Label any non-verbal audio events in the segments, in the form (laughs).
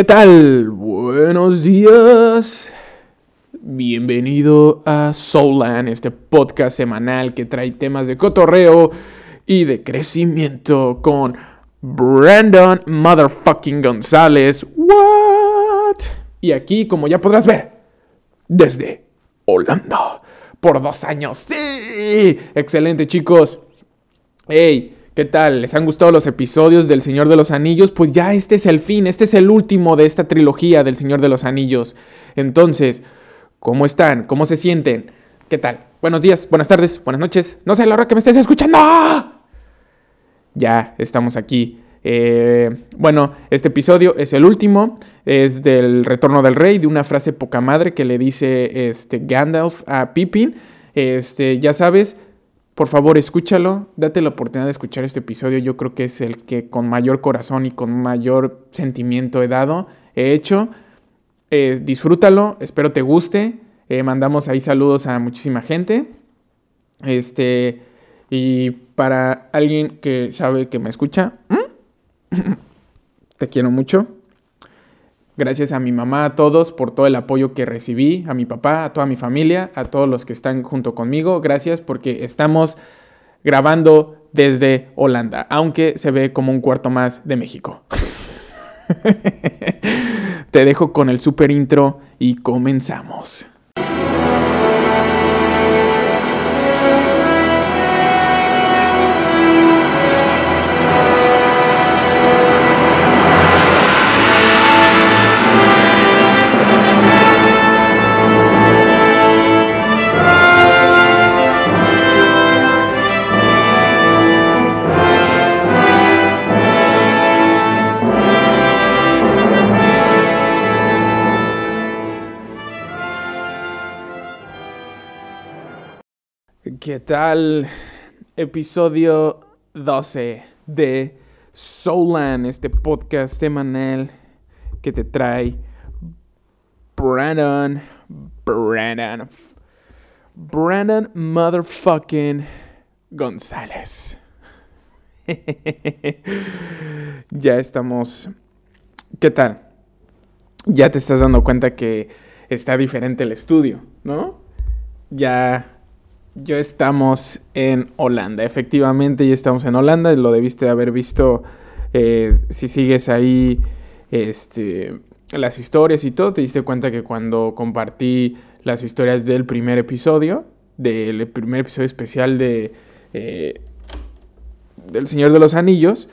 ¿Qué tal? Buenos días. Bienvenido a Soulland, este podcast semanal que trae temas de cotorreo y de crecimiento con Brandon Motherfucking González. What? Y aquí, como ya podrás ver, desde Holanda, por dos años. ¡Sí! Excelente, chicos. Hey. ¿Qué tal? ¿Les han gustado los episodios del Señor de los Anillos? Pues ya este es el fin, este es el último de esta trilogía del Señor de los Anillos. Entonces, ¿cómo están? ¿Cómo se sienten? ¿Qué tal? Buenos días, buenas tardes, buenas noches. No sé la hora que me estés escuchando. Ya estamos aquí. Eh, bueno, este episodio es el último, es del Retorno del Rey, de una frase poca madre que le dice este, Gandalf a Pippin. Este, ya sabes, por favor, escúchalo, date la oportunidad de escuchar este episodio. Yo creo que es el que con mayor corazón y con mayor sentimiento he dado, he hecho. Eh, disfrútalo, espero te guste. Eh, mandamos ahí saludos a muchísima gente. Este, y para alguien que sabe que me escucha, (laughs) te quiero mucho. Gracias a mi mamá, a todos por todo el apoyo que recibí, a mi papá, a toda mi familia, a todos los que están junto conmigo. Gracias porque estamos grabando desde Holanda, aunque se ve como un cuarto más de México. (laughs) Te dejo con el super intro y comenzamos. ¿Qué tal? Episodio 12 de Soulland, este podcast semanal que te trae Brandon, Brandon, Brandon motherfucking González. (laughs) ya estamos. ¿Qué tal? Ya te estás dando cuenta que está diferente el estudio, ¿no? Ya ya estamos en Holanda. Efectivamente, ya estamos en Holanda. Lo debiste haber visto eh, si sigues ahí este, las historias y todo. Te diste cuenta que cuando compartí las historias del primer episodio, del primer episodio especial de eh, del Señor de los Anillos,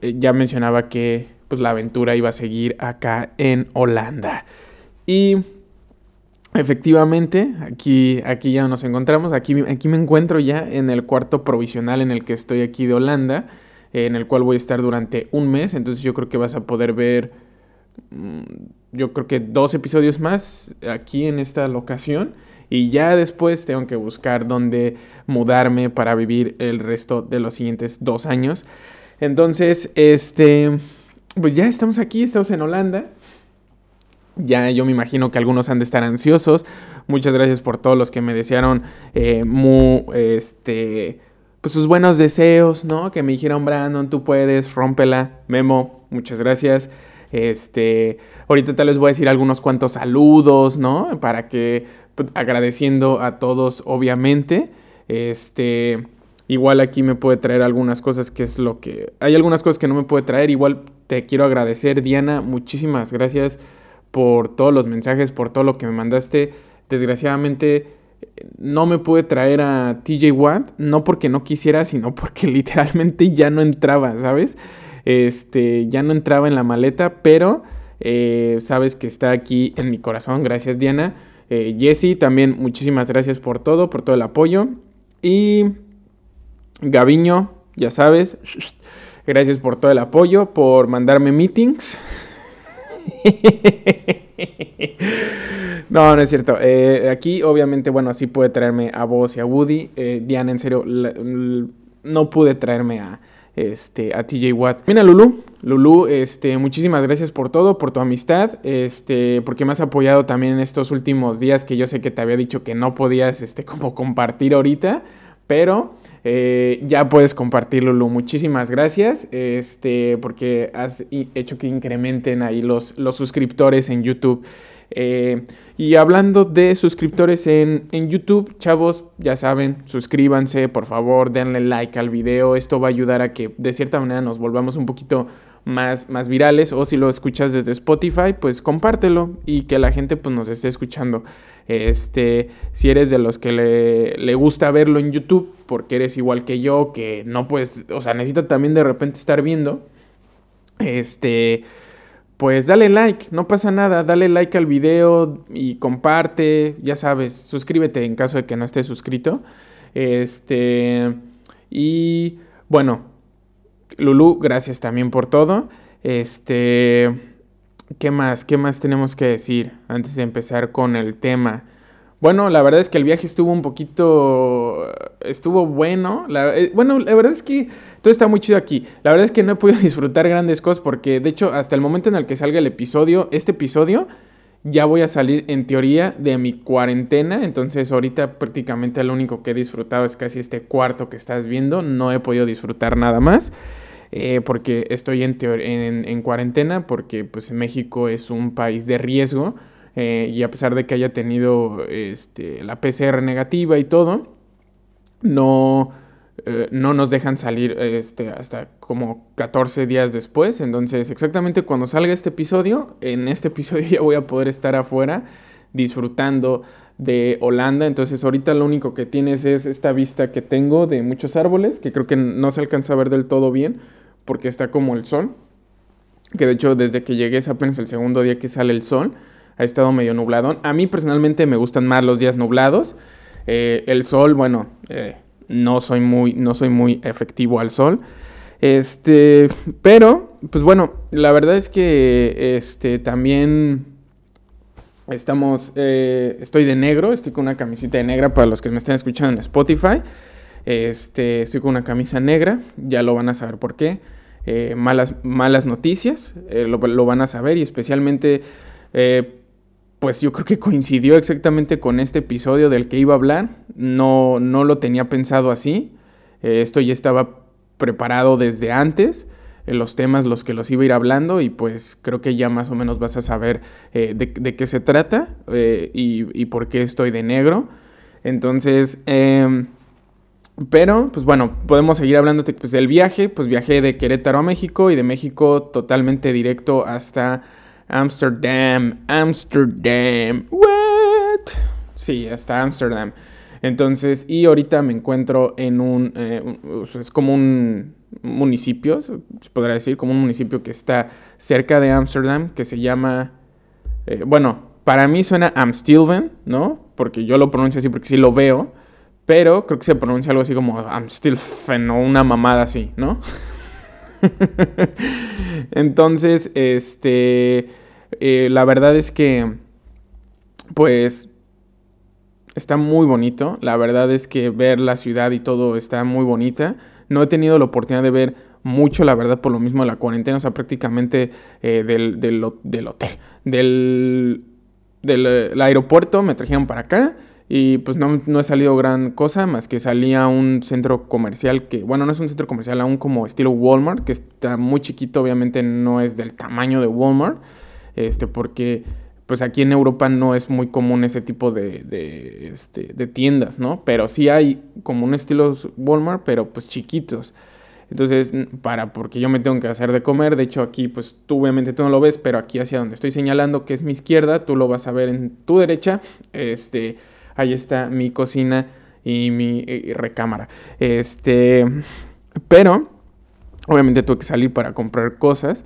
eh, ya mencionaba que pues, la aventura iba a seguir acá en Holanda. Y Efectivamente, aquí, aquí ya nos encontramos. Aquí, aquí me encuentro ya en el cuarto provisional en el que estoy aquí de Holanda, en el cual voy a estar durante un mes. Entonces yo creo que vas a poder ver, mm, yo creo que dos episodios más aquí en esta locación. Y ya después tengo que buscar dónde mudarme para vivir el resto de los siguientes dos años. Entonces, este, pues ya estamos aquí, estamos en Holanda. Ya yo me imagino que algunos han de estar ansiosos. Muchas gracias por todos los que me desearon eh, muy, este, pues sus buenos deseos, ¿no? Que me dijeron, Brandon, tú puedes, rómpela. Memo, muchas gracias. Este, ahorita tal les voy a decir algunos cuantos saludos, ¿no? Para que, pues, agradeciendo a todos, obviamente. Este, igual aquí me puede traer algunas cosas que es lo que... Hay algunas cosas que no me puede traer. Igual te quiero agradecer, Diana. Muchísimas gracias por todos los mensajes, por todo lo que me mandaste. Desgraciadamente no me pude traer a TJ Watt, no porque no quisiera, sino porque (laughs) literalmente ya no entraba, ¿sabes? Este, ya no entraba en la maleta, pero eh, sabes que está aquí en mi corazón. Gracias, Diana. Eh, Jesse, también muchísimas gracias por todo, por todo el apoyo. Y Gaviño, ya sabes, (laughs) gracias por todo el apoyo, por mandarme meetings. (laughs) (laughs) no, no es cierto. Eh, aquí, obviamente, bueno, así puede traerme a vos y a Woody. Eh, Diana, en serio, no pude traerme a, este, a TJ Watt. Mira, Lulu. Lulu, este, muchísimas gracias por todo, por tu amistad, este, porque me has apoyado también en estos últimos días que yo sé que te había dicho que no podías, este, como compartir ahorita, pero Eh, ya puedes compartirlo, Lu. Muchísimas gracias. Este, porque has hecho que incrementen ahí los, los suscriptores en YouTube. Eh, y hablando de suscriptores en, en, YouTube, chavos, ya saben, suscríbanse, por favor, denle like al video. Esto va a ayudar a que de cierta manera nos volvamos un poquito más, más virales. O si lo escuchas desde Spotify, pues compártelo y que la gente pues, nos esté escuchando. Este, si eres de los que le, le, gusta verlo en YouTube, porque eres igual que yo, que no puedes, o sea, necesita también de repente estar viendo. Este pues dale like, no pasa nada, dale like al video y comparte, ya sabes, suscríbete en caso de que no estés suscrito. Este, y bueno, Lulu, gracias también por todo. Este, ¿qué más? ¿Qué más tenemos que decir antes de empezar con el tema? Bueno, la verdad es que el viaje estuvo un poquito, estuvo bueno. Eh, bueno, la verdad es que todo está muy chido aquí. La verdad es que no he podido (laughs) disfrutar grandes cosas porque, de hecho, hasta el momento en el que salga el episodio, este episodio, ya voy a salir en teoría de mi cuarentena. Entonces, ahorita prácticamente lo único que he disfrutado es casi este cuarto que estás viendo. No he podido disfrutar nada más. Eh, porque estoy en, en, en, cuarentena, porque pues México es un país de riesgo. Eh, y a pesar de que haya tenido este, la PCR negativa y todo, no eh, no nos dejan salir este, hasta como 14 días después. Entonces, exactamente cuando salga este episodio, en este episodio (laughs) ya voy a poder estar afuera disfrutando de Holanda. Entonces, ahorita lo único que tienes es esta vista que tengo de muchos árboles, que creo que no se alcanza a ver del todo bien porque está como el sol. Que de hecho, desde que llegué es apenas el segundo día que sale el sol. Ha estado medio nublado. A mí personalmente me gustan más los días nublados. Eh, el sol, bueno, eh, no soy muy, no soy muy efectivo al sol. Este, pero, pues bueno, la verdad es que este, también estamos, eh, estoy de negro, estoy con una camisita de negra para los que me estén escuchando en Spotify. Este, estoy con una camisa negra, ya lo van a saber por qué. Eh, malas, malas noticias, eh, lo, van a saber y especialmente pues yo creo que coincidió exactamente con este episodio del que iba a hablar. No, no lo tenía pensado así. Eh, esto ya estaba preparado desde antes. Eh, los temas los que los iba a ir hablando y pues creo que ya más o menos vas a saber eh, de, qué se trata y, por qué estoy de negro. Entonces, em, pero pues bueno, podemos seguir hablando pues, del viaje. Pues viajé de Querétaro a México y de México totalmente directo hasta Amsterdam, Amsterdam, what? Sí, hasta Amsterdam. Entonces, y ahorita me encuentro en un, eh, es como un municipio, se podrá decir, como un municipio que está cerca de Amsterdam, que se llama, eh, bueno, para mí suena Amstilven, ¿no? Porque yo lo pronuncio así porque sí lo veo, pero creo que se pronuncia algo así como Amstilven o una mamada así, ¿no? (laughs) Entonces, este, eh, la verdad es que, pues, está muy bonito. La verdad es que ver la ciudad y todo está muy bonita. No he tenido la oportunidad de ver mucho, la verdad, por lo mismo de la cuarentena, o sea, prácticamente eh, del, del, del, hotel, del, del aeropuerto me trajeron para acá y pues no, no, he salido gran cosa, más que salí a un centro comercial que, bueno, no es un centro comercial, aún como estilo Walmart, que está muy chiquito, obviamente no es del tamaño de Walmart, este, porque pues aquí en Europa no es muy común ese tipo de, de, este, de tiendas, ¿no? Pero sí hay como un estilo Walmart, pero pues chiquitos. Entonces, para, porque yo me tengo que hacer de comer, de hecho aquí, pues tú obviamente tú no lo ves, pero aquí hacia donde estoy señalando, que es mi izquierda, tú lo vas a ver en tu derecha, este ahí está mi cocina y mi recámara. Este, pero obviamente tuve que salir para comprar cosas.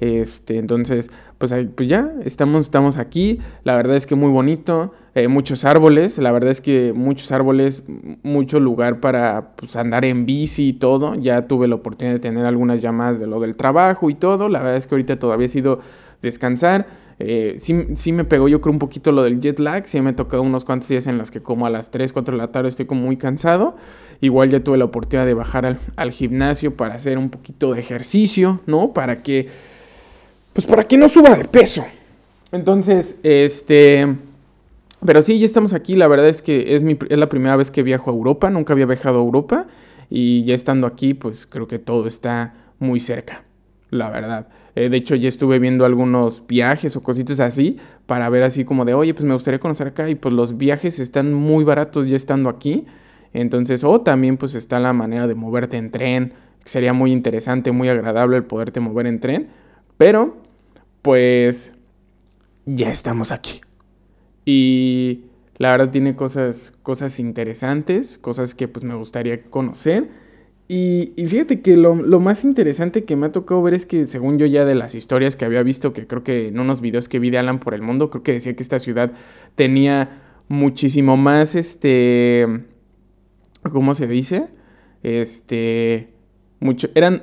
Este, entonces, pues, ahí, pues ya, estamos, estamos aquí. La verdad es que muy bonito. Eh, muchos árboles. La verdad es que muchos árboles, mucho lugar para pues, andar en bici y todo. Ya tuve la oportunidad de tener algunas llamadas de lo del trabajo y todo. La verdad es que ahorita todavía he sido descansar. Eh, sí, me pegó yo creo un poquito lo del jet lag, sí me tocado unos cuantos días en los que como a las 3, 4 de la tarde estoy como muy cansado. Igual ya tuve la oportunidad de bajar al, gimnasio para hacer un poquito de ejercicio, ¿no? Para que, pues para que no suba de peso. Entonces, este... Pero sí, ya estamos aquí, la verdad es que es la primera vez que viajo a Europa, nunca había viajado a Europa. y ya estando aquí, pues creo que todo está muy cerca, la verdad. Eh, de hecho, ya estuve viendo algunos viajes o cositas así para ver así como de, oye, pues me gustaría conocer acá y pues los viajes están muy baratos ya estando aquí. Entonces, o también pues está la manera de moverte en tren, sería muy interesante, muy agradable el poderte mover en tren, pero pues ya estamos aquí. Y la verdad tiene cosas, cosas interesantes, cosas que pues me gustaría conocer. Y, fíjate que lo, más interesante que me ha tocado ver es que según yo ya de las historias que había visto, que creo que en unos videos que vi de Alan por el mundo, creo que decía que esta ciudad tenía muchísimo más, este, ¿cómo se dice? Este, mucho, eran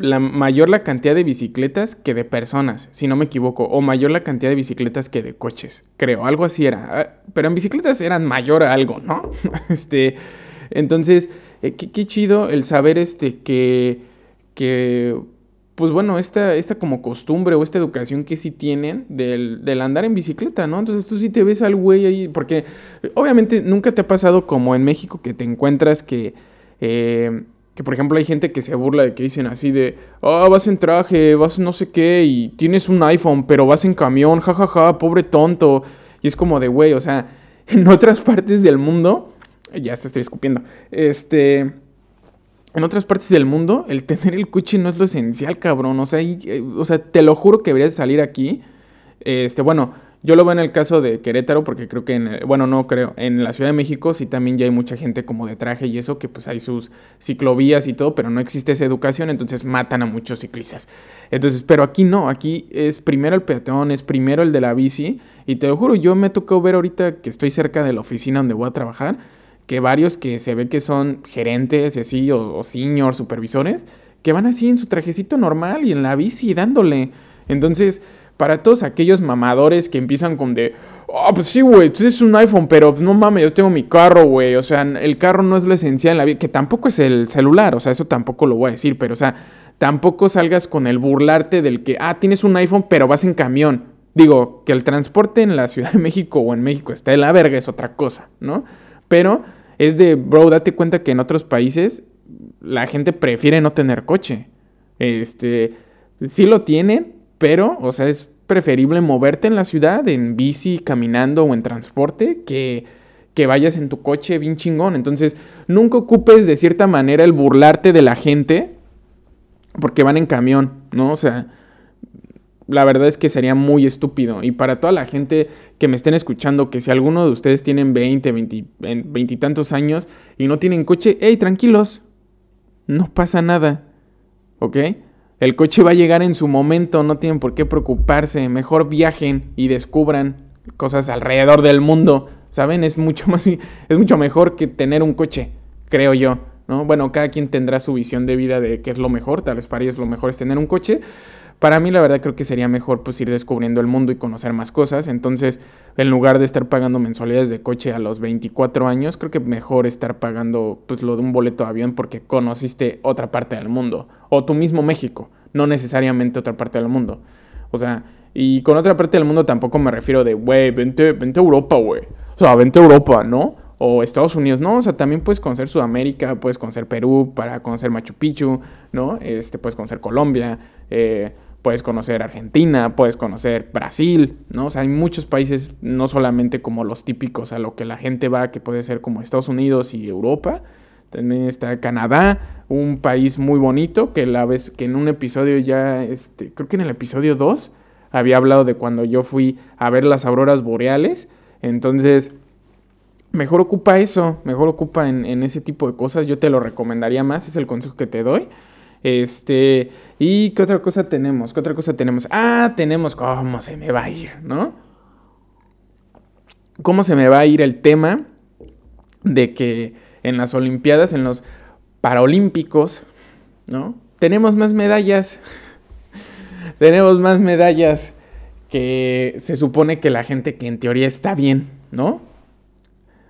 la mayor la cantidad de bicicletas que de personas, si no me equivoco, o mayor la cantidad de bicicletas que de coches, creo, algo así era. Ah, pero en bicicletas eran mayor a algo, ¿no? (laughs) este, entonces, eh, qué, chido el saber este que, que pues bueno, esta, esta como costumbre o esta educación que sí tienen del, del, andar en bicicleta, ¿no? Entonces tú sí te ves al güey ahí, porque obviamente nunca te ha pasado como en México que te encuentras que... Eh, que por ejemplo hay gente que se burla de que dicen así de, ah, vas en traje, vas no sé qué, y tienes un iPhone, pero vas en camión, jajaja, pobre tonto. Y es como de, güey, o sea, (laughs) en otras partes del mundo, ya te estoy escupiendo, este, en otras partes del mundo, el tener el coche no es lo esencial, cabrón. O sea, eh, o sea te lo juro que deberías salir aquí. Este, bueno, yo lo veo en el caso de Querétaro porque creo que, en, bueno, no creo, en la Ciudad de México sí también ya hay mucha gente como de traje y eso, que pues hay sus ciclovías y todo, pero no existe esa educación, entonces matan a muchos ciclistas. Entonces, pero aquí no, aquí es primero el peatón, es primero el de la bici, y te lo juro, yo me tocó ver ahorita que estoy cerca de la oficina donde voy a trabajar, que varios que se ve que son gerentes y así, o, o senior, supervisores, que van así en su trajecito normal y en la bici dándole. Entonces, para todos aquellos mamadores que empiezan con de, ah, pues sí, güey, pues es un iPhone, pero no mames, yo tengo mi carro, güey. O sea, el carro no es lo esencial en la vida, que tampoco es el celular, o sea, eso tampoco lo voy a decir, pero o sea, tampoco salgas con el burlarte del que, ah, tienes un iPhone, pero vas en camión. Digo, que el transporte en la Ciudad de México o en México está de la verga es otra cosa, ¿no? Pero es de, bro, date cuenta que en otros países la gente prefiere no tener coche. Este, sí lo tienen, pero, o sea, es preferible moverte en la ciudad, en bici, caminando o en transporte, que, que vayas en tu coche bien chingón. Entonces, nunca ocupes de cierta manera el burlarte de la gente porque van en camión, ¿no? O sea, la verdad es que sería muy estúpido. Y para toda la gente que me estén escuchando, que si alguno de ustedes tienen 20, 20, 20 y tantos años y no tienen coche, hey, tranquilos, no pasa nada, ¿ok? El coche va a llegar en su momento, no tienen por qué preocuparse. Mejor viajen y descubran cosas alrededor del mundo. ¿Saben? Es mucho más es mucho mejor que tener un coche, creo yo, ¿no? Bueno, cada quien tendrá su visión de vida de qué es lo mejor, tal vez para ellos lo mejor es tener un coche. Para mí la verdad creo que sería mejor pues ir descubriendo el mundo y conocer más cosas. Entonces, en lugar de estar pagando mensualidades de coche a los 24 años, creo que mejor estar pagando pues lo de un boleto de avión porque conociste otra parte del mundo o tu mismo México, no necesariamente otra parte del mundo. O sea, y con otra parte del mundo tampoco me refiero de, güey, vente, vente a Europa, güey. O sea, vente a Europa, ¿no? O Estados Unidos, no, o sea, también puedes conocer Sudamérica, puedes conocer Perú para conocer Machu Picchu, ¿no? Este, puedes conocer Colombia, eh, puedes conocer Argentina, puedes conocer Brasil, ¿no? O sea, hay muchos países, no solamente como los típicos a lo que la gente va, que puede ser como Estados Unidos y Europa, también está Canadá, un país muy bonito, que la vez que en un episodio ya, este, creo que en el episodio 2, había hablado de cuando yo fui a ver las auroras boreales. Entonces, mejor ocupa eso, mejor ocupa en, en, ese tipo de cosas. Yo te lo recomendaría más, es el consejo que te doy. Este, ¿y qué otra cosa tenemos? ¿Qué otra cosa tenemos? Ah, tenemos cómo se me va a ir, ¿no? ¿Cómo se me va a ir el tema de que en las Olimpiadas, en los Paralímpicos, ¿no? Tenemos más medallas. (laughs) Tenemos más medallas que se supone que la gente que en teoría está bien, ¿no?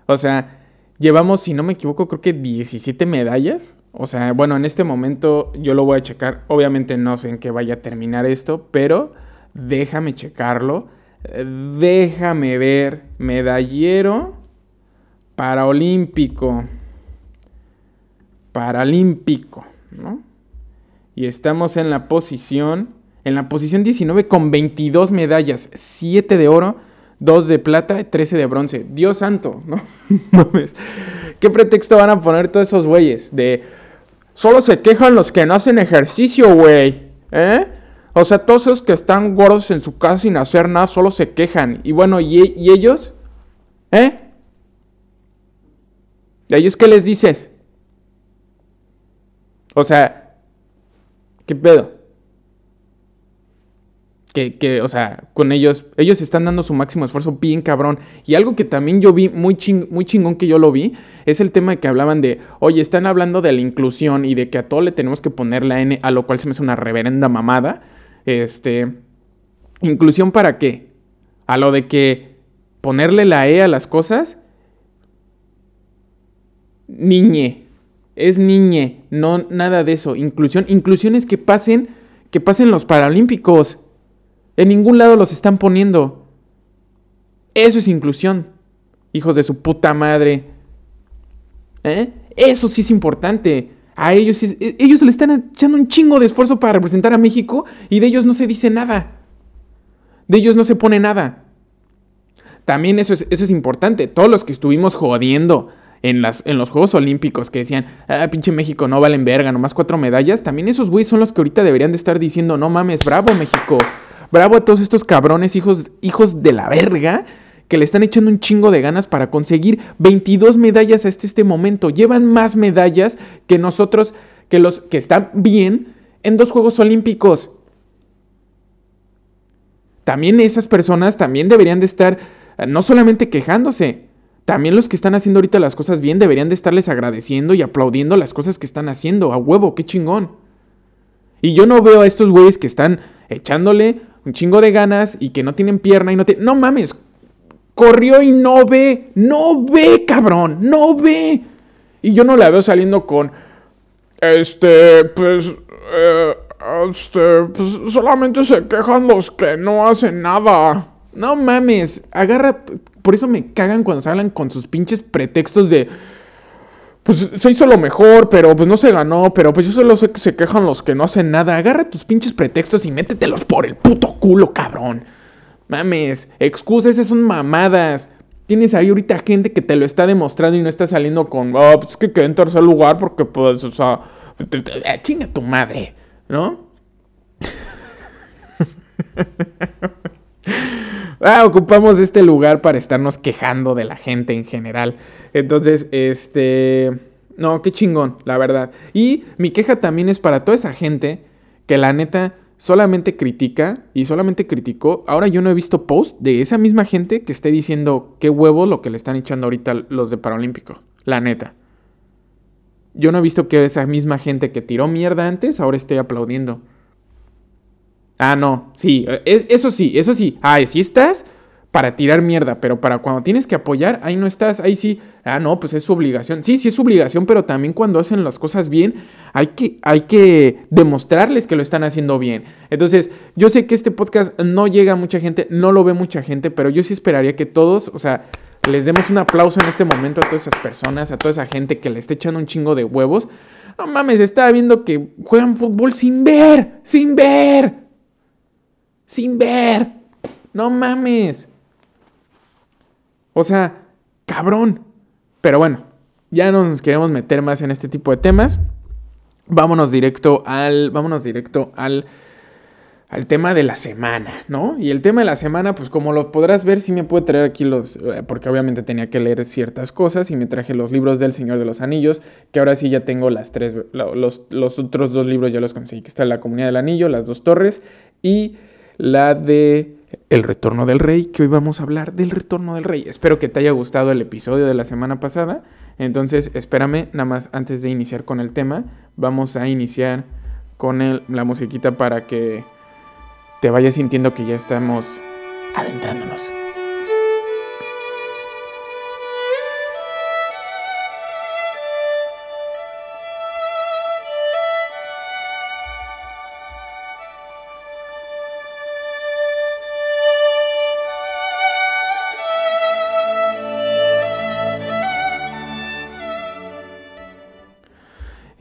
O sea, llevamos, si no me equivoco, creo que 17 medallas. O sea, bueno, en este momento yo lo voy a checar. Obviamente no sé en qué vaya a terminar esto, pero déjame checarlo. Déjame ver. Medallero paraolímpico. paralímpico, ¿no? Y estamos en la posición, en la posición 19 con 22 medallas, 7 de oro, 2 de plata, 13 de bronce. Dios santo, ¿no? (laughs) ¿Qué pretexto van a poner todos esos güeyes? De, solo se quejan los que no hacen ejercicio, güey, ¿eh? O sea, todos esos que están gordos en su casa sin hacer nada, solo se quejan. Y bueno, ¿y, y ellos? ¿Eh? ¿A ellos qué les dices? O sea, ¿qué pedo? Que, que, o sea, con ellos, ellos están dando su máximo esfuerzo bien cabrón. Y algo que también yo vi, muy, muy chingón que yo lo vi, es el tema de que hablaban de, oye, están hablando de la inclusión y de que a todo le tenemos que poner la N, a lo cual se me hace una reverenda mamada. Este, inclusión para qué? A lo de que ponerle la E a las cosas. Niñe, es niñe, no nada de eso. Inclusión, inclusión es que pasen, que pasen los Paralímpicos. En ningún lado los están poniendo. Eso es inclusión. Hijos de su puta madre. ¿Eh? Eso sí es importante. A ellos, e, ellos le están echando un chingo de esfuerzo para representar a México y de ellos no se dice nada. De ellos no se pone nada. También eso es, eso es importante. Todos los que estuvimos jodiendo en, las, en los Juegos Olímpicos que decían, ah, pinche México, no valen verga, nomás cuatro medallas, también esos güeyes son los que ahorita deberían de estar diciendo, no mames, bravo México, bravo a todos estos cabrones hijos, hijos de la verga que le están echando un chingo de ganas para conseguir 22 medallas hasta este momento. Llevan más medallas que nosotros, que los que están bien en dos Juegos Olímpicos. También esas personas también deberían de estar eh, no solamente quejándose, también los que están haciendo ahorita las cosas bien deberían de estarles agradeciendo y aplaudiendo las cosas que están haciendo. A huevo, qué chingón. Y yo no veo a estos güeyes que están echándole un chingo de ganas y que no tienen pierna y no tienen... No mames, corrió y no ve, no ve, cabrón, no ve. Y yo no la veo saliendo con, este, pues, eh, este, pues solamente se quejan los que no hacen nada. No mames, agarra, por eso me cagan cuando se hablan con sus pinches pretextos de, pues se hizo lo mejor, pero pues no se ganó, pero pues yo solo sé que se quejan los que no hacen nada. Agarra tus pinches pretextos y métetelos por el puto culo, cabrón. Mames, excusas, esas son mamadas. Tienes ahí ahorita gente que te lo está demostrando y no está saliendo con, oh, pues es que quedé en tercer lugar porque, pues, o sea, eh, chinga tu madre, ¿no? (laughs) ah, ocupamos este lugar para estarnos quejando de la gente en general. Entonces, este... No, qué chingón, la verdad. Y mi queja también es para toda esa gente que la neta solamente critica y solamente criticó. Ahora yo no he visto post de esa misma gente que esté diciendo qué huevo lo que le están echando ahorita los de Paralímpico. La neta. Yo no he visto que esa misma gente que tiró mierda antes ahora esté aplaudiendo. Ah, no, sí, e, eso sí, eso sí. Ah, si estás para tirar mierda, pero para cuando tienes que apoyar, ahí no estás, ahí sí, ah, no, pues es su obligación. Sí, sí es su obligación, pero también cuando hacen las cosas bien, hay que, hay que demostrarles que lo están haciendo bien. Entonces, yo sé que este podcast no llega a mucha gente, no lo ve mucha gente, pero yo sí esperaría que todos, o sea, les demos un aplauso en este momento a todas esas personas, a toda esa gente que le está echando un chingo de huevos. No mames, estaba viendo que juegan fútbol sin ver, sin ver, sin ver. No mames. O sea, cabrón. Pero bueno, ya no nos queremos meter más en este tipo de temas. Vámonos directo al. Vámonos directo al. Al tema de la semana, ¿no? Y el tema de la semana, pues como lo podrás ver, sí me puedo traer aquí los. Eh, porque obviamente tenía que leer ciertas cosas y me traje los libros del Señor de los Anillos, que ahora sí ya tengo las tres. Los, los otros dos libros ya los conseguí, que está La Comunidad del Anillo, Las Dos Torres y la de el retorno del rey, que hoy vamos a hablar del retorno del rey. Espero que te haya gustado el episodio de la semana pasada. Entonces, espérame, nada más antes de iniciar con el tema, vamos a iniciar con la musiquita para que te vayas sintiendo que ya estamos adentrándonos.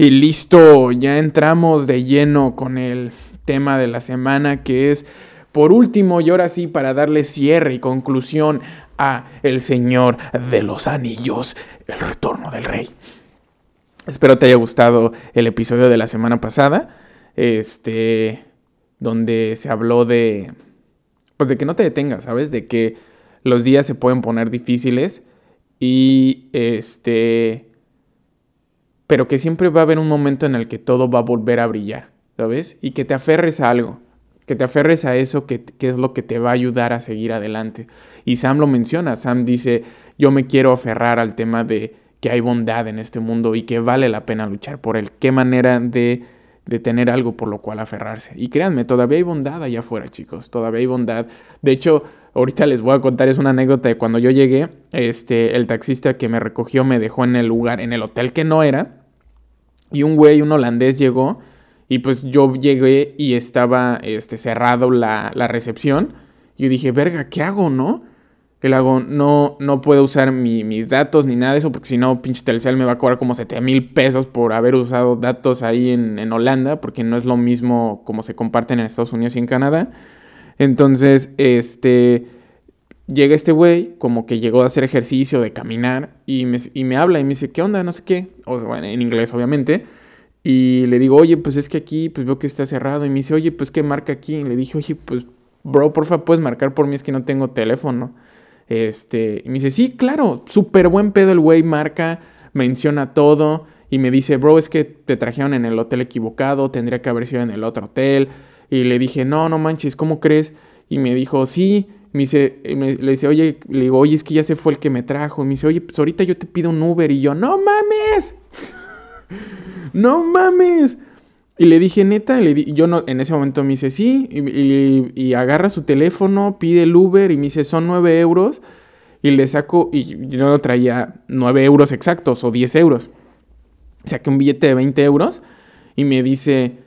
Y listo, ya entramos de lleno con el tema de la semana que es, por último, y ahora sí, para darle cierre y conclusión a El Señor de los Anillos, el retorno del rey. Espero te haya gustado el episodio de la semana pasada, este, donde se habló de, pues de que no te detengas, ¿sabes? De que los días se pueden poner difíciles y este pero que siempre va a haber un momento en el que todo va a volver a brillar, ¿sabes? Y que te aferres a algo, que te aferres a eso que, es lo que te va a ayudar a seguir adelante. Y Sam lo menciona, Sam dice, yo me quiero aferrar al tema de que hay bondad en este mundo y que vale la pena luchar por él. Qué manera de, de tener algo por lo cual aferrarse. Y créanme, todavía hay bondad allá afuera, chicos, todavía hay bondad. De hecho, ahorita les voy a contar, es una anécdota de cuando yo llegué, este, el taxista que me recogió me dejó en el lugar, en el hotel que no era, y un güey, un holandés llegó y pues yo llegué y estaba este, cerrado la, la recepción. Yo dije, verga, ¿qué hago, no? Que le hago, no, no puedo usar mis datos ni nada de eso, porque si no, pinche Telcel me va a cobrar como 7 mil pesos por haber usado datos ahí en, en, Holanda, porque no es lo mismo como se comparten en Estados Unidos y en Canadá. Entonces, este, llega este güey, como que llegó a hacer ejercicio, de caminar, y me, y me habla y me dice, ¿qué onda? No sé qué. O bueno, en inglés, obviamente. Y le digo, oye, pues es que aquí, pues veo que está cerrado. Y me dice, oye, pues ¿qué marca aquí? Y le dije, oye, pues, bro, porfa, puedes marcar por mí, es que no tengo teléfono. Este, y me dice, sí, claro, súper buen pedo el güey, marca, menciona todo. Y me dice, bro, es que te trajeron en el hotel equivocado, tendría que haber sido en el otro hotel. Y le dije, no, no manches, ¿cómo crees? Y me dijo, sí, me dice, me, le dice, oye, le digo, oye, es que ya se fue el que me trajo. Y me dice, oye, pues ahorita yo te pido un Uber. Y yo, no mames. (laughs) no mames. Y le dije, neta, le di, yo no, en ese momento me dice, sí, y, agarra su teléfono, pide el Uber y me dice, son 9 euros. Y le saco, y yo no traía 9 euros exactos o 10 euros. Saqué un billete de 20 euros y me dice,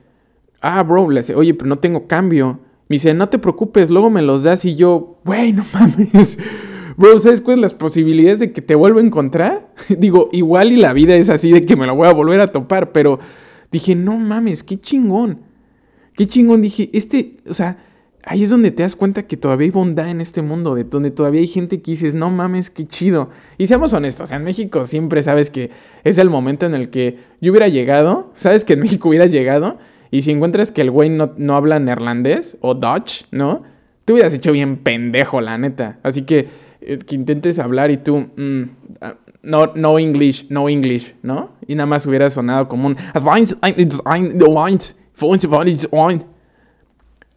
ah, bro, le dice, oye, pero no tengo cambio. Me dice, no te preocupes, luego me los das y yo, güey, no mames. (laughs) Bro, ¿sabes cuáles las posibilidades de que te vuelva a encontrar? (laughs) Digo, igual y la vida es así de que me la voy a volver a topar, pero dije, no mames, qué chingón. Qué chingón, dije, este, o sea, ahí es donde te das cuenta que todavía hay bondad en este mundo, de donde todavía hay gente que dices, no mames, qué chido. Y seamos honestos, en México siempre sabes que es el momento en el que yo hubiera llegado, sabes que en México hubiera llegado y si encuentras que el güey no, habla neerlandés o Dutch, ¿no? Te hubieras hecho bien pendejo, la neta. Así que, eh, que intentes hablar y tú, mm, ah, no, no English, no English, ¿no? Y nada más hubiera sonado como un...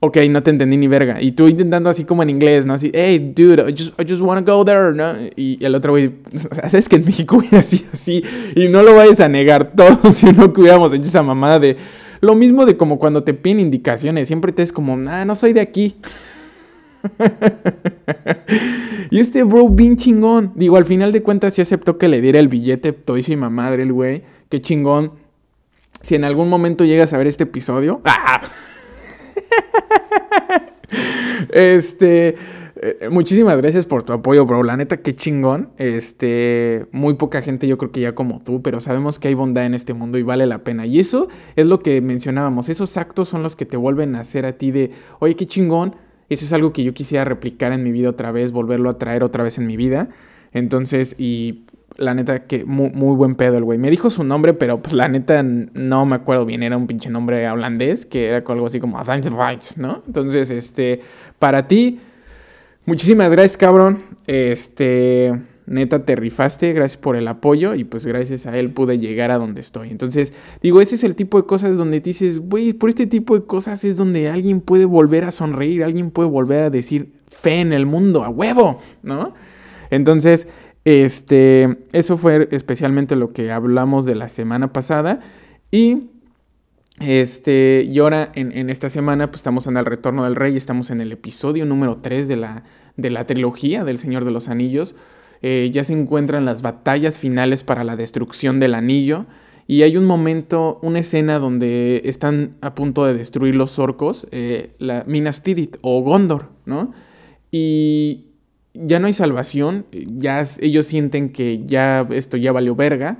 Ok, no te entendí ni verga. Y tú intentando así como en inglés, ¿no? Así, hey, dude, I just, I just wanna go there, ¿no? Y el otro güey, (laughs) o ¿sabes que en México hubiera sido así? Y no lo vayas a negar (laughs) todo, si no que hubiéramos hecho esa mamada de lo mismo de como cuando te piden indicaciones, siempre te es como, ah, no soy de aquí. (laughs) y este bro, bien chingón. Digo, al final de cuentas sí aceptó que le diera el billete, todísima madre el güey. Qué chingón. Si en algún momento llegas a ver este episodio. ¡ah! (laughs) este. Eh, muchísimas gracias por tu apoyo, bro. La neta, qué chingón. Este, muy poca gente, yo creo que ya como tú, pero sabemos que hay bondad en este mundo y vale la pena. Y eso es lo que mencionábamos. Esos actos son los que te vuelven a hacer a ti de, oye, qué chingón. Eso es algo que yo quisiera replicar en mi vida otra vez, volverlo a traer otra vez en mi vida. Entonces, y la neta, que muy, buen pedo el güey. Me dijo su nombre, pero pues la neta no me acuerdo bien. Era un pinche nombre holandés que era algo así como ¿no? Entonces, este, para ti, Muchísimas gracias, cabrón. Este, neta, te rifaste. Gracias por el apoyo. Y pues gracias a él pude llegar a donde estoy. Entonces, digo, ese es el tipo de cosas donde dices, güey, por este tipo de cosas es donde alguien puede volver a sonreír. Alguien puede volver a decir fe en el mundo, a huevo, ¿no? Entonces, este, eso fue especialmente lo que hablamos de la semana pasada. Y este, y ahora en, esta semana pues estamos en el retorno del rey, estamos en el episodio número 3 de la, de la trilogía del Señor de los Anillos. Eh, ya se encuentran las batallas finales para la destrucción del anillo. Y hay un momento, una escena donde están a punto de destruir los orcos, eh, la Minas Tirith o Gondor, ¿no? Y ya no hay salvación, ya ellos sienten que ya esto ya valió verga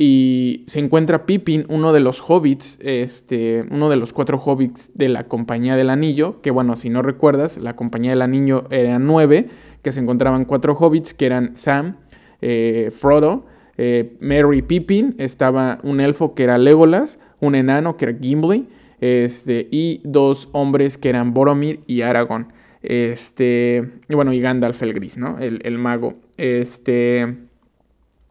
y se encuentra Pippin, uno de los hobbits, este, uno de los cuatro hobbits de la Compañía del Anillo, que bueno, si no recuerdas, la Compañía del Anillo eran nueve, que se encontraban cuatro hobbits, que eran Sam, eh, Frodo, eh, Merry Pippin, estaba un elfo que era Legolas, un enano que era Gimli, este, y dos hombres que eran Boromir y Aragorn. Este, y bueno, y Gandalf el Gris, ¿no? El, el mago. Este.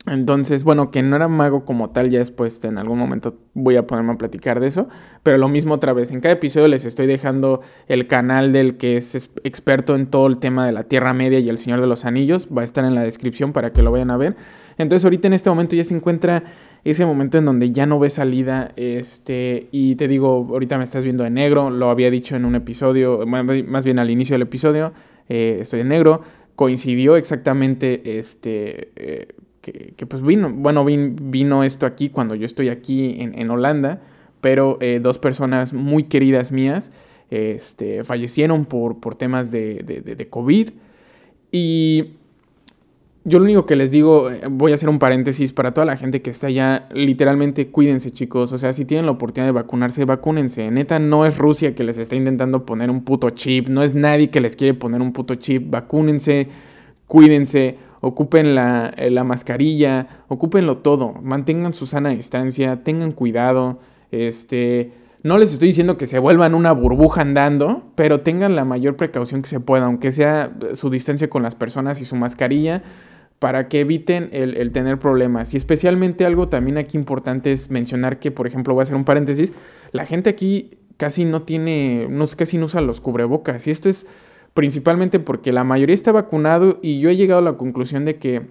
Entonces, bueno, que no era mago como tal, ya después en algún momento voy a ponerme a platicar de eso, pero lo mismo otra vez, en cada episodio les estoy dejando el canal del que es experto en todo el tema de la Tierra Media y el Señor de los Anillos, va a estar en la descripción para que lo vayan a ver. Entonces ahorita en este momento ya se encuentra ese momento en donde ya no ve salida, este, y te digo, ahorita me estás viendo de negro, lo había dicho en un episodio, más bien al inicio del episodio, eh, estoy de negro, coincidió exactamente, este... Eh, que, pues vino, bueno, vino esto aquí cuando yo estoy aquí en, Holanda, pero eh, dos personas muy queridas mías este, fallecieron por, por temas de, de, COVID. Y yo lo único que les digo, eh, voy a hacer un paréntesis para toda la gente que está allá, literalmente cuídense chicos, o sea, si tienen la oportunidad de vacunarse, vacúnense. Neta, no es Rusia que les está intentando poner un puto chip, no es nadie que les quiere poner un puto chip, vacúnense, cuídense ocupen la, eh, la mascarilla, ocúpenlo todo, mantengan su sana distancia, tengan cuidado, este... No les estoy diciendo que se vuelvan una burbuja andando, pero tengan la mayor precaución que se pueda, aunque sea eh, su distancia con las personas y su mascarilla, para que eviten el, tener problemas. Y especialmente algo también aquí importante es mencionar que, por ejemplo, voy a hacer un paréntesis, la gente aquí casi no tiene, no, casi no usa los cubrebocas. Y esto es principalmente porque la mayoría está vacunado y yo he llegado a la conclusión de que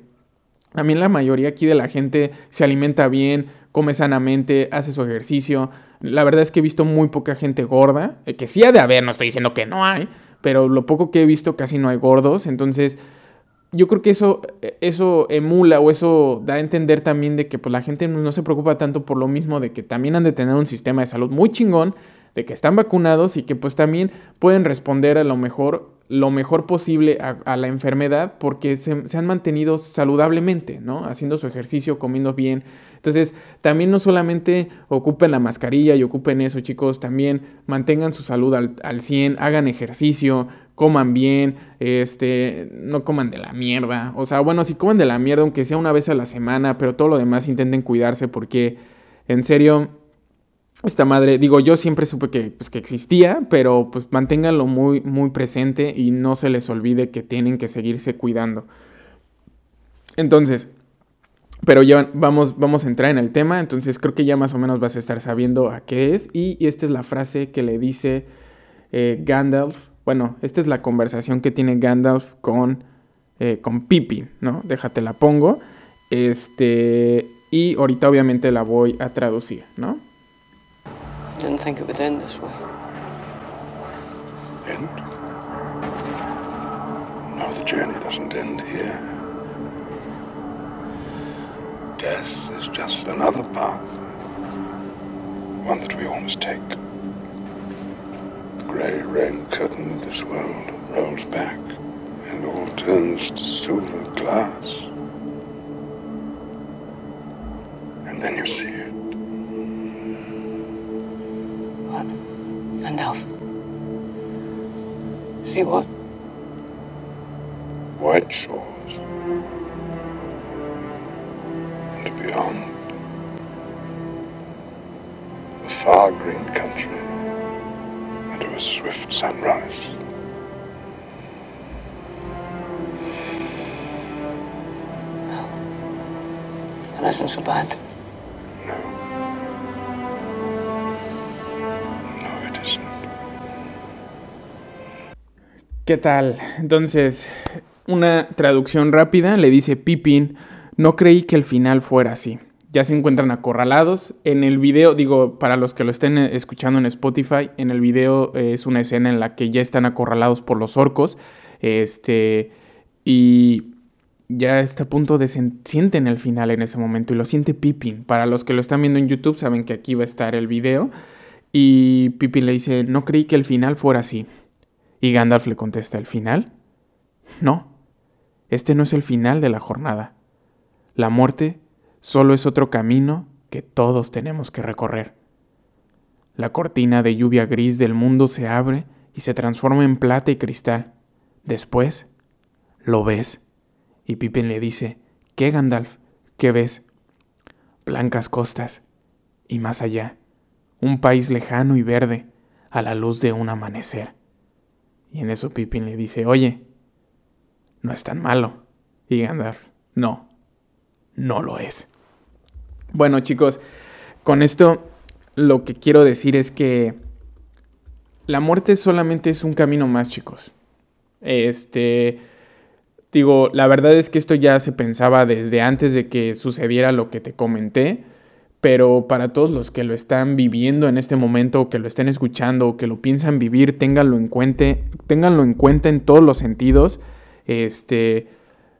también la mayoría aquí de la gente se alimenta bien, come sanamente, hace su ejercicio. La verdad es que he visto muy poca gente gorda, eh, que sí ha de haber, no estoy diciendo que no hay, pero lo poco que he visto casi no hay gordos, entonces yo creo que eso, eh, eso emula o eso da a entender también de que pues, la gente no se preocupa tanto por lo mismo de que también han de tener un sistema de salud muy chingón, de que están vacunados y que pues también pueden responder a lo mejor lo mejor posible a, la enfermedad porque se, han mantenido saludablemente, ¿no? Haciendo su ejercicio, comiendo bien. Entonces, también no solamente ocupen la mascarilla y ocupen eso, chicos, también mantengan su salud al, al 100, hagan ejercicio, coman bien, este, no coman de la mierda. O sea, bueno, si coman de la mierda, aunque sea una vez a la semana, pero todo lo demás intenten cuidarse porque, en serio, esta madre, digo, yo siempre supe que, pues, que existía, pero pues manténganlo muy, muy presente y no se les olvide que tienen que seguirse cuidando. Entonces, pero ya vamos, vamos a entrar en el tema, entonces creo que ya más o menos vas a estar sabiendo a qué es. Y, esta es la frase que le dice eh, Gandalf. Bueno, esta es la conversación que tiene Gandalf con, eh, con ¿no? Déjate la pongo. Este, y ahorita obviamente la voy a traducir, ¿no? Didn't think it would end this way. End? No, the journey doesn't end here. Death is just another path. One that we all must take. The grey rain curtain of this world rolls back and all turns to silver glass. And then you see it. Gandalf. See what? White shores. And beyond. A far green country. And a swift sunrise. That isn't so bad. ¿Qué tal? Entonces, una traducción rápida le dice Pippin, no creí que el final fuera así. Ya se encuentran acorralados. En el video, digo, para los que lo estén escuchando en Spotify, en el video eh, es una escena en la que ya están acorralados por los orcos. Este. Y ya está a punto de sienten el final en ese momento y lo siente Pippin. Para los que lo están viendo en YouTube saben que aquí va a estar el video y Pippin le dice, "No creí que el final fuera así." Y Gandalf le contesta, ¿el final? No, este no es el final de la jornada. La muerte solo es otro camino que todos tenemos que recorrer. La cortina de lluvia gris del mundo se abre y se transforma en plata y cristal. Después, lo ves. Y Pippin le dice, ¿qué Gandalf? ¿Qué ves? Blancas costas. Y más allá, un país lejano y verde, a la luz de un amanecer. Y en eso Pippin le dice, oye, no es tan malo. Y Gandalf, no, no lo es. Bueno chicos, con esto lo que quiero decir es que la muerte solamente es un camino más, chicos. Este, digo, la verdad es que esto ya se pensaba desde antes de que sucediera lo que te comenté, pero para todos los que lo están viviendo en este momento, que lo estén escuchando, que lo piensan vivir, ténganlo en cuenta, ténganlo en cuenta en todos los sentidos. Este,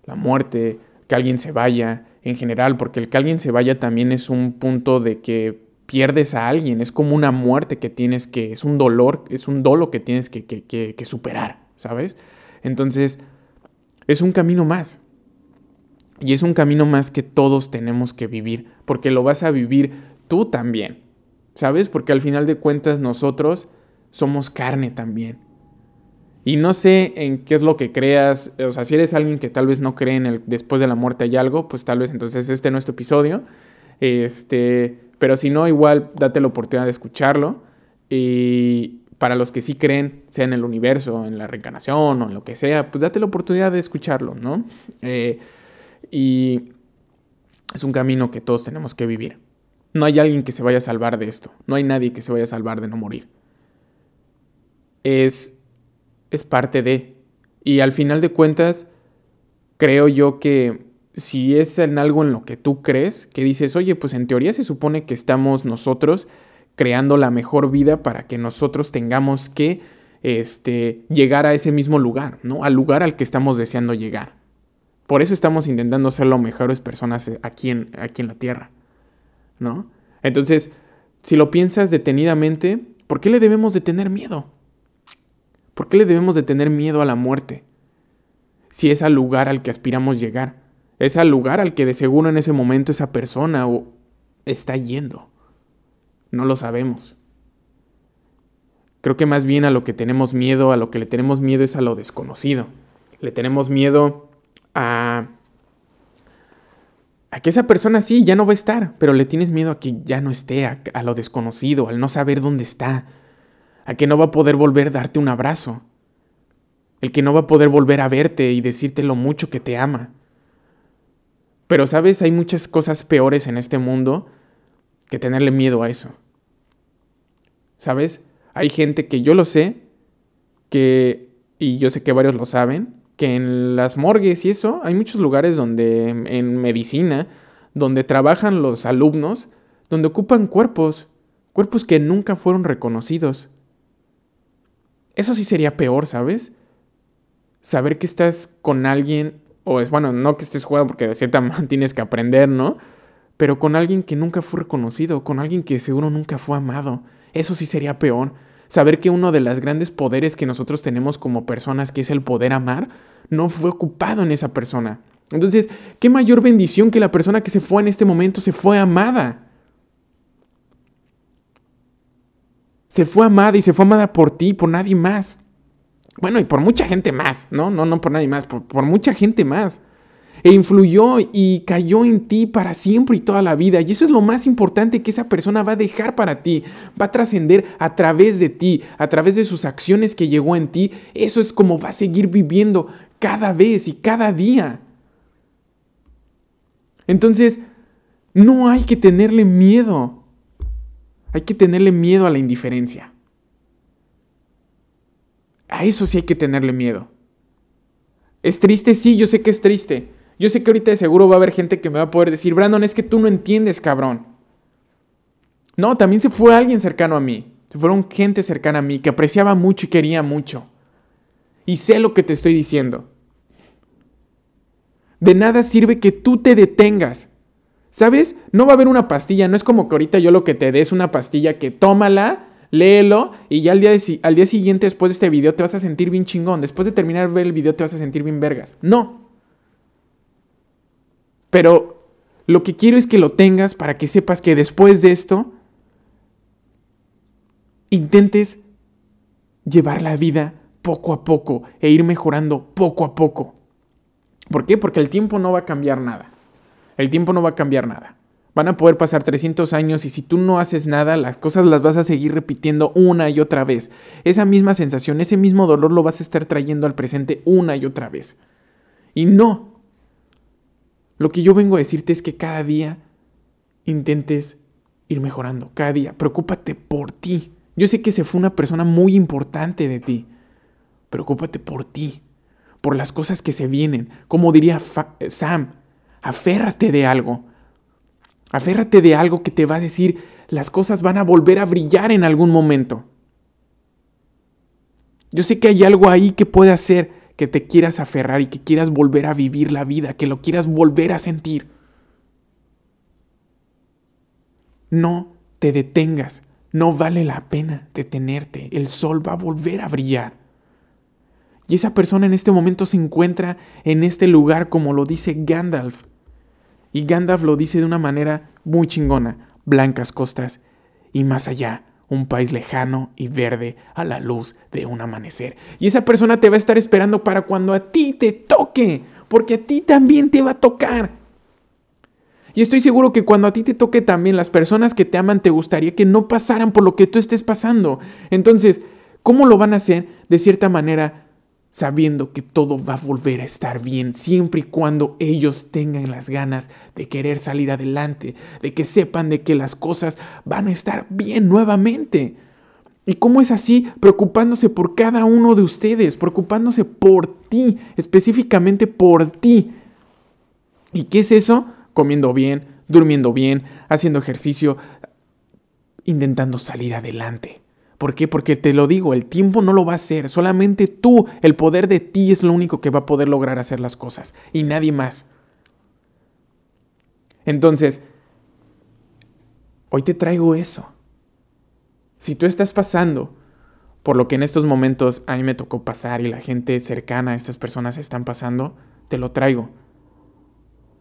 la muerte, que alguien se vaya, en general, porque el que alguien se vaya también es un punto de que pierdes a alguien, es como una muerte que tienes que, es un dolor, es un dolo que tienes que, que, superar, ¿sabes? Entonces, es un camino más. Y es un camino más que todos tenemos que vivir, porque lo vas a vivir tú también, ¿sabes? Porque al final de cuentas nosotros somos carne también. Y no sé en qué es lo que creas, o sea, si eres alguien que tal vez no cree en el después de la muerte hay algo, pues tal vez entonces este no es tu episodio. Este, pero si no, igual date la oportunidad de escucharlo. Y para los que sí creen, sea en el universo, en la reencarnación o en lo que sea, pues date la oportunidad de escucharlo, ¿no? Eh, y es un camino que todos tenemos que vivir. No hay alguien que se vaya a salvar de esto. No hay nadie que se vaya a salvar de no morir. Es, es parte de. Y al final de cuentas, creo yo que si es en algo en lo que tú crees, que dices, oye, pues en teoría se supone que estamos nosotros creando la mejor vida para que nosotros tengamos que este, llegar a ese mismo lugar, ¿no? Al lugar al que estamos deseando llegar. Por eso estamos intentando ser las mejores personas aquí en, aquí en la Tierra, ¿no? Entonces, si lo piensas detenidamente, ¿por qué le debemos de tener miedo? ¿Por qué le debemos de tener miedo a la muerte? Si es al lugar al que aspiramos llegar. Es al lugar al que de seguro en ese momento esa persona está yendo. No lo sabemos. Creo que más bien a lo que tenemos miedo, a lo que le tenemos miedo es a lo desconocido. Le tenemos miedo a que esa persona sí ya no va a estar, pero le tienes miedo a que ya no esté, a, a, lo desconocido, al no saber dónde está, a que no va a poder volver a darte un abrazo, el que no va a poder volver a verte y decirte lo mucho que te ama. Pero, ¿sabes? Hay muchas cosas peores en este mundo que tenerle miedo a eso. ¿Sabes? Hay gente que yo lo sé, que, y yo sé que varios lo saben, que en las morgues y eso, hay muchos lugares donde, en medicina, donde trabajan los alumnos, donde ocupan cuerpos, cuerpos que nunca fueron reconocidos. Eso sí sería peor, ¿sabes? Saber que estás con alguien o es bueno, no que estés jugando porque de cierta (laughs) manera tienes que aprender, ¿no? Pero con alguien que nunca fue reconocido, con alguien que seguro nunca fue amado. Eso sí sería peor. Saber que uno de los grandes poderes que nosotros tenemos como personas, que es el poder amar, no fue ocupado en esa persona. Entonces, qué mayor bendición que la persona que se fue en este momento se fue amada. Se fue amada y se fue amada por ti, por nadie más. Bueno, y por mucha gente más, ¿no? No, no por nadie más, por, por, mucha gente más. E influyó y cayó en ti para siempre y toda la vida. Y eso es lo más importante que esa persona va a dejar para ti. Va a trascender a través de ti, a través de sus acciones que llegó en ti. Eso es como va a seguir viviendo cada vez y cada día. Entonces, no hay que tenerle miedo. Hay que tenerle miedo a la indiferencia. A eso sí hay que tenerle miedo. ¿Es triste? Sí, yo sé que es triste. Yo sé que ahorita de seguro va a haber gente que me va a poder decir, Brandon, es que tú no entiendes, cabrón. No, también se fue alguien cercano a mí. Se fueron gente cercana a mí que apreciaba mucho y quería mucho. Y sé lo que te estoy diciendo. De nada sirve que tú te detengas. ¿Sabes? No va a haber una pastilla. No es como que ahorita yo lo que te dé es una pastilla que tómala léelo y ya al día, al día siguiente después de este video te vas a sentir bien chingón. Después de terminar ver el video te vas a sentir bien vergas. No. Pero Lo que quiero es que lo tengas para que sepas que después de esto intentes llevar la vida poco a poco e ir mejorando poco a poco. ¿Por qué? Porque el tiempo no va a cambiar nada. El tiempo no va a cambiar nada. Van a poder pasar 300 años y si tú no haces nada, las cosas las vas a seguir repitiendo una y otra vez. Esa misma sensación, ese mismo dolor lo vas a estar trayendo al presente una y otra vez. Y no. Lo que yo vengo a decirte es que cada día intentes ir mejorando. Cada día. Preocúpate por ti. Yo sé que se fue una persona muy importante de ti. Preocúpate por ti. Por las cosas que se vienen. Como diría Sam, aférrate de algo. Aférrate de algo que te va a decir las cosas van a volver a brillar en algún momento. Yo sé que hay algo ahí que puede hacer que te quieras aferrar y que quieras volver a vivir la vida, que lo quieras volver a sentir. No te detengas, no vale la pena detenerte, el sol va a volver a brillar. Y esa persona en este momento se encuentra en este lugar como lo dice Gandalf. Y Gandalf lo dice de una manera muy chingona, blancas costas y más allá, un país lejano y verde a la luz de un amanecer. Y esa persona te va a estar esperando para cuando a ti te toque, porque a ti también te va a tocar. Y estoy seguro que cuando a ti te toque también, las personas que te aman te gustaría que no pasaran por lo que tú estés pasando. Entonces, ¿cómo lo van a hacer? De cierta manera, sabiendo que todo va a volver a estar bien siempre y cuando ellos tengan las ganas de querer salir adelante, de que sepan de que las cosas van a estar bien nuevamente. ¿Y cómo es así? Preocupándose por cada uno de ustedes, preocupándose por ti, específicamente por ti. ¿Y qué es eso? Comiendo bien, durmiendo bien, haciendo ejercicio, intentando salir adelante. ¿Por qué? Porque te lo digo, el tiempo no lo va a hacer. Solamente tú, el poder de ti es lo único que va a poder lograr hacer las cosas. Y nadie más. Entonces, hoy te traigo eso. Si tú estás pasando por lo que en estos momentos a mí me tocó pasar y la gente cercana a estas personas están pasando, te lo traigo.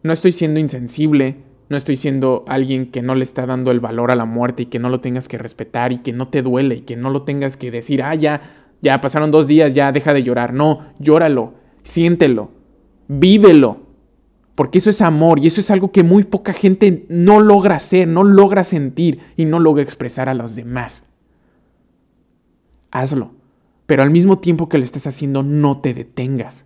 No estoy siendo insensible, no estoy siendo alguien que no le está dando el valor a la muerte y que no lo tengas que respetar y que no te duele y que no lo tengas que decir, ah, ya, ya pasaron dos días, ya deja de llorar. No, llóralo, siéntelo, vívelo. Porque eso es amor y eso es algo que muy poca gente no logra hacer, no logra sentir y no logra expresar a los demás. Hazlo, pero al mismo tiempo que lo estés haciendo, no te detengas.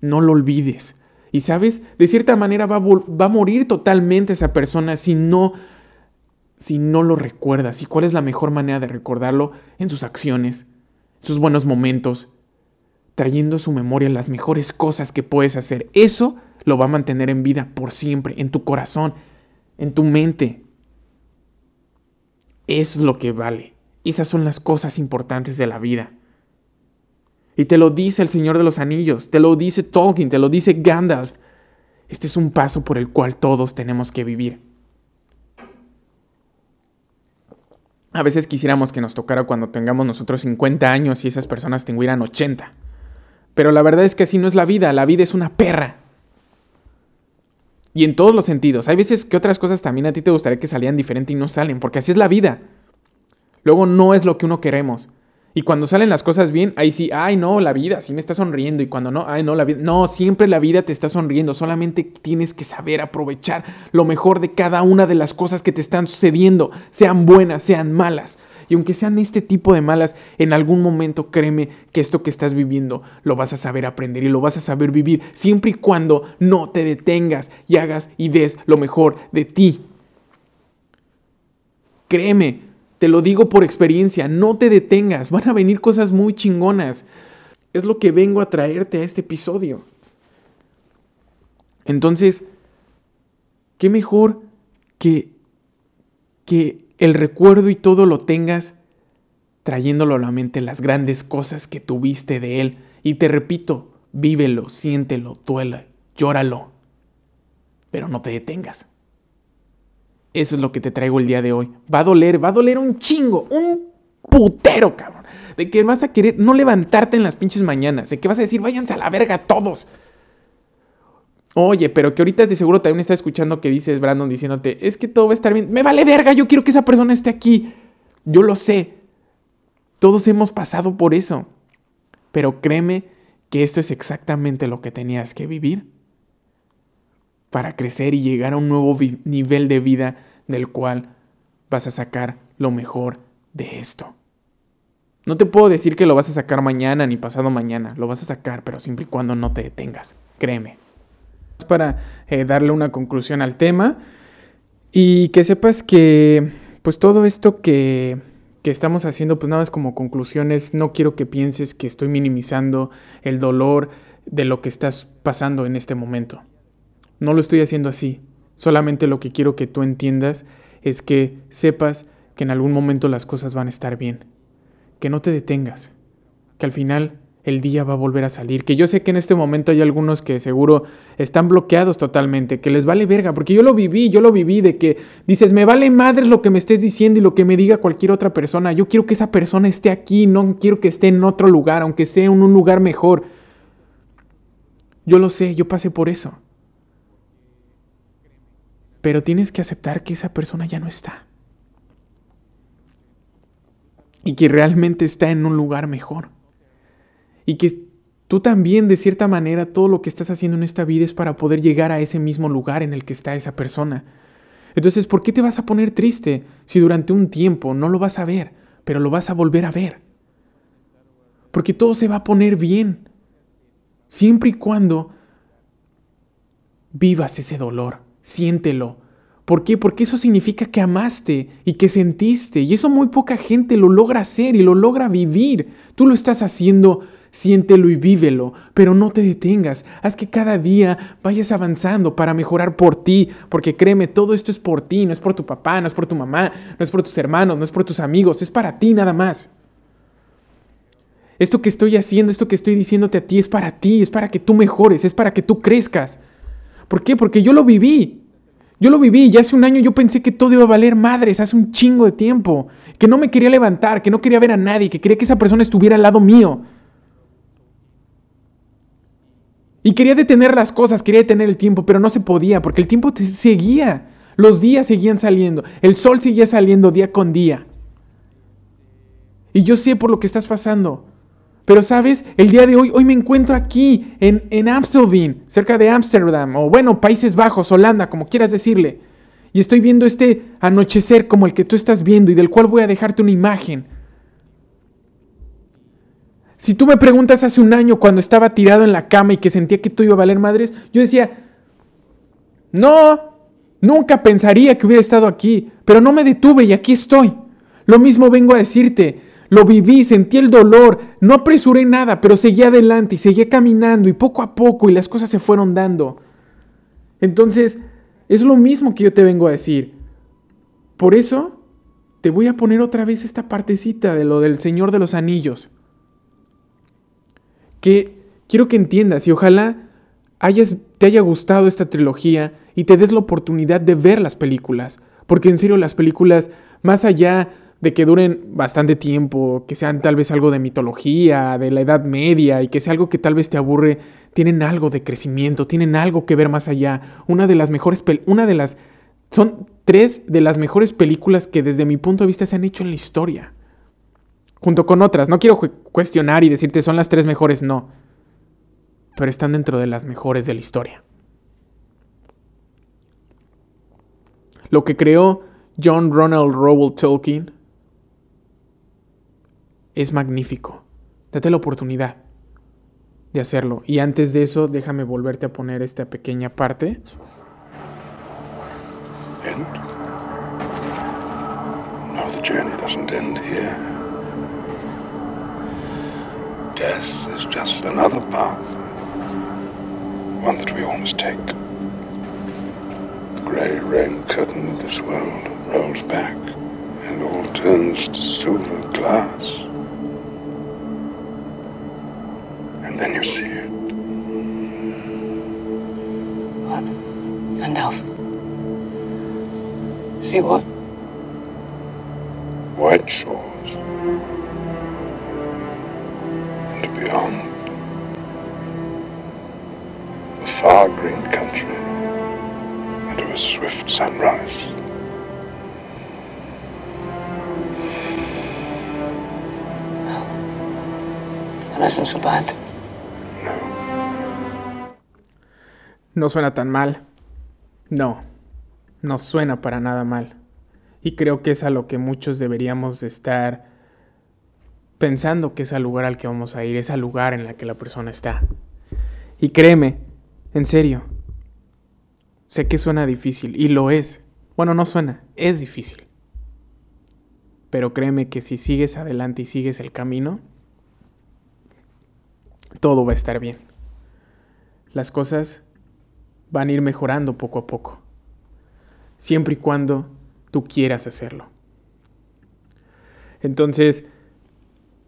No lo olvides. Y sabes, de cierta manera va a, morir totalmente esa persona si no, si no lo recuerdas. ¿Y cuál es la mejor manera de recordarlo? En sus acciones, sus buenos momentos, trayendo a su memoria las mejores cosas que puedes hacer. Eso lo va a mantener en vida por siempre, en tu corazón, en tu mente. Eso es lo que vale. Esas son las cosas importantes de la vida. Y te lo dice el Señor de los Anillos, te lo dice Tolkien, te lo dice Gandalf. Este es un paso por el cual todos tenemos que vivir. A veces quisiéramos que nos tocara cuando tengamos nosotros 50 años y esas personas tuvieran 80. Pero la verdad es que así no es la vida, la vida es una perra. Y en todos los sentidos. Hay veces que otras cosas también a ti te gustaría que salían diferente y no salen, porque así es la vida. Luego no es lo que uno queremos. Y cuando salen las cosas bien, ahí sí, ay no, la vida sí me está sonriendo. Y cuando no, ay no, la vida. No, siempre la vida te está sonriendo. Solamente tienes que saber aprovechar lo mejor de cada una de las cosas que te están sucediendo, sean buenas, sean malas. Y aunque sean este tipo de malas, en algún momento créeme que esto que estás viviendo lo vas a saber aprender y lo vas a saber vivir siempre y cuando no te detengas y hagas y des lo mejor de ti. Créeme, te lo digo por experiencia, no te detengas, van a venir cosas muy chingonas. Es lo que vengo a traerte a este episodio. Entonces, ¿qué mejor que, que el recuerdo y todo lo tengas trayéndolo a la mente las grandes cosas que tuviste de él? Y te repito, vívelo, siéntelo, duela, llóralo, pero no te detengas. Eso es lo que te traigo el día de hoy. Va a doler, va a doler un chingo, un putero, cabrón. De que vas a querer no levantarte en las pinches mañanas. De que vas a decir, váyanse a la verga todos. Oye, pero que ahorita de seguro también está escuchando que dices, Brandon, diciéndote, es que todo va a estar bien. Me vale verga, yo quiero que esa persona esté aquí. Yo lo sé. Todos hemos pasado por eso. Pero créeme que esto es exactamente lo que tenías que vivir para crecer y llegar a un nuevo nivel de vida del cual vas a sacar lo mejor de esto. No te puedo decir que lo vas a sacar mañana ni pasado mañana, lo vas a sacar, pero siempre y cuando no te detengas, créeme para eh, darle una conclusión al tema y que sepas que pues todo esto que, que estamos haciendo pues nada más como conclusiones, no quiero que pienses que estoy minimizando el dolor de lo que estás pasando en este momento. No lo estoy haciendo así, solamente lo que quiero que tú entiendas es que sepas que en algún momento las cosas van a estar bien, que no te detengas, que al final el día va a volver a salir. Que yo sé que en este momento hay algunos que seguro están bloqueados totalmente, que les vale verga, porque yo lo viví, yo lo viví de que dices, me vale madre lo que me estés diciendo y lo que me diga cualquier otra persona. Yo quiero que esa persona esté aquí, no quiero que esté en otro lugar, aunque esté en un lugar mejor. Yo lo sé, yo pasé por eso. Pero tienes que aceptar que esa persona ya no está. Y que realmente está en un lugar mejor. Y que tú también, de cierta manera, todo lo que estás haciendo en esta vida es para poder llegar a ese mismo lugar en el que está esa persona. Entonces, ¿por qué te vas a poner triste si durante un tiempo no lo vas a ver, pero lo vas a volver a ver? Porque todo se va a poner bien, siempre y cuando vivas ese dolor, siéntelo. ¿Por qué? Porque eso significa que amaste y que sentiste, y eso muy poca gente lo logra hacer y lo logra vivir. Tú lo estás haciendo Siéntelo y vívelo, pero no te detengas. Haz que cada día vayas avanzando para mejorar por ti, porque créeme, todo esto es por ti, no es por tu papá, no es por tu mamá, no es por tus hermanos, no es por tus amigos, es para ti nada más. Esto que estoy haciendo, esto que estoy diciéndote a ti es para ti, es para que tú mejores, es para que tú crezcas. ¿Por qué? Porque yo lo viví. Yo lo viví y hace un año yo pensé que todo iba a valer madres, hace un chingo de tiempo. Que no me quería levantar, que no quería ver a nadie, que quería que esa persona estuviera al lado mío. Y quería detener las cosas, quería detener el tiempo, pero no se podía porque el tiempo seguía. Los días seguían saliendo, el sol seguía saliendo día con día. Y yo sé por lo que estás pasando. Pero sabes, el día de hoy, hoy me encuentro aquí, en, en cerca de Ámsterdam, o bueno, Países Bajos, Holanda, como quieras decirle. Y estoy viendo este anochecer como el que tú estás viendo y del cual voy a dejarte una imagen. Si tú me preguntas hace un año cuando estaba tirado en la cama y que sentía que tú iba a valer madres, yo decía, no, nunca pensaría que hubiera estado aquí, pero no me detuve y aquí estoy. Lo mismo vengo a decirte, lo viví, sentí el dolor, no apresuré nada, pero seguí adelante y seguí caminando y poco a poco y las cosas se fueron dando. Entonces, es lo mismo que yo te vengo a decir. Por eso, te voy a poner otra vez esta partecita de lo del Señor de los Anillos que quiero que entiendas y ojalá te haya gustado esta trilogía y te des la oportunidad de ver las películas. Porque en serio las películas, más allá de que duren bastante tiempo, que sean tal vez algo de mitología, de la Edad Media y que sea algo que tal vez te aburre, tienen algo de crecimiento, tienen algo que ver más allá. Una de las mejores, una de las, son tres de las mejores películas que desde mi punto de vista se han hecho en la historia junto con otras. No quiero cuestionar y decirte son las tres mejores, no. Pero están dentro de las mejores de la historia. Lo que creó John Ronald Rowell Tolkien es magnífico. Date la oportunidad de hacerlo. Y antes de eso, déjame volverte a poner esta pequeña parte. No, the journey doesn't end here. Death is just another path, one that we all must take. The grey rain curtain of this world rolls back, and all turns to silver glass. And then you see it. What? Gandalf. See what? White shores And beyond. The far green country and to a swift sunrise. That isn't so bad. No suena tan mal. No, no suena para nada mal. Y creo que es a lo que muchos deberíamos de estar pensando que es al lugar al que vamos a ir, es al lugar en el que la persona está. Y créeme, en serio, sé que suena difícil, y lo es. Bueno, no suena, es difícil. Pero créeme que si sigues adelante y sigues el camino, todo va a estar bien. Las cosas van a ir mejorando poco a poco. Siempre y cuando tú quieras hacerlo. Entonces,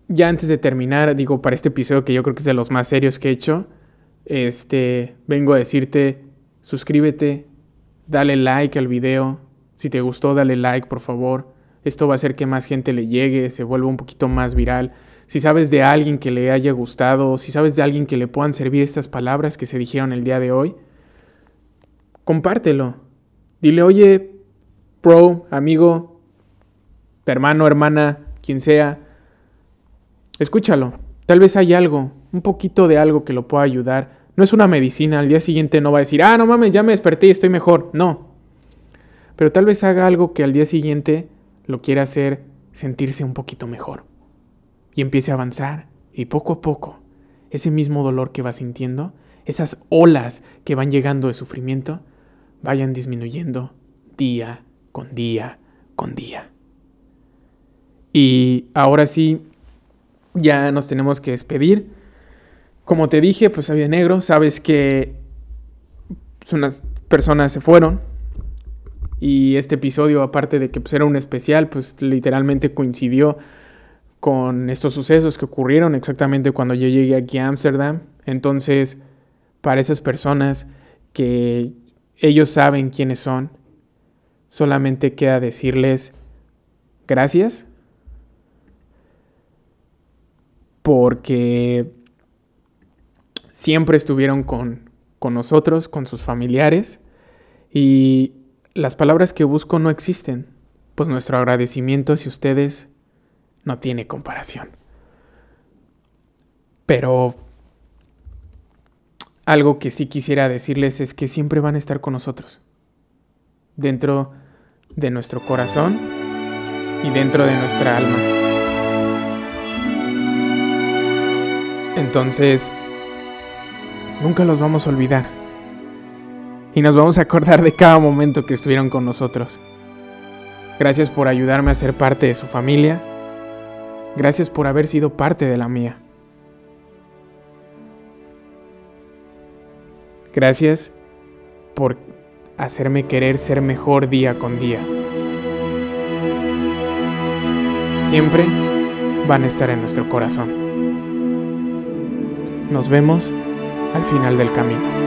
ya antes de terminar, digo, para este episodio que yo creo que es de los más serios que he hecho, este, vengo a decirte, suscríbete, dale like al video. Si te gustó, dale like, por favor. Esto va a hacer que más gente le llegue, se vuelva un poquito más viral. Si sabes de alguien que le haya gustado, si sabes de alguien que le puedan servir estas palabras que se dijeron el día de hoy, compártelo. Dile, oye, pro, amigo, hermano, hermana, quien sea, escúchalo. Tal vez hay algo, un poquito de algo que lo pueda ayudar. No es una medicina, al día siguiente no va a decir, ah, no mames, ya me desperté y estoy mejor. No. Pero tal vez haga algo que al día siguiente lo quiera hacer sentirse un poquito mejor. Y empiece a avanzar. Y poco a poco, ese mismo dolor que va sintiendo, esas olas que van llegando de sufrimiento, vayan disminuyendo día con día con día. Y ahora sí, ya nos tenemos que despedir. Como te dije, pues había negro, sabes que unas personas se fueron. Y este episodio, aparte de que pues, era un especial, pues literalmente coincidió con estos sucesos que ocurrieron exactamente cuando yo llegué aquí a Ámsterdam. Entonces, para esas personas que ellos saben quiénes son, solamente queda decirles gracias. Porque siempre estuvieron con, con nosotros, con sus familiares. Y las palabras que busco no existen, pues nuestro agradecimiento hacia ustedes no tiene comparación. Pero algo que sí quisiera decirles es que siempre van a estar con nosotros, dentro de nuestro corazón y dentro de nuestra alma. Entonces, nunca los vamos a olvidar. Y nos vamos a acordar de cada momento que estuvieron con nosotros. Gracias por ayudarme a ser parte de su familia Gracias por haber sido parte de la mía. Gracias por hacerme querer ser mejor día con día. Siempre van a estar en nuestro corazón. Nos vemos al final del camino.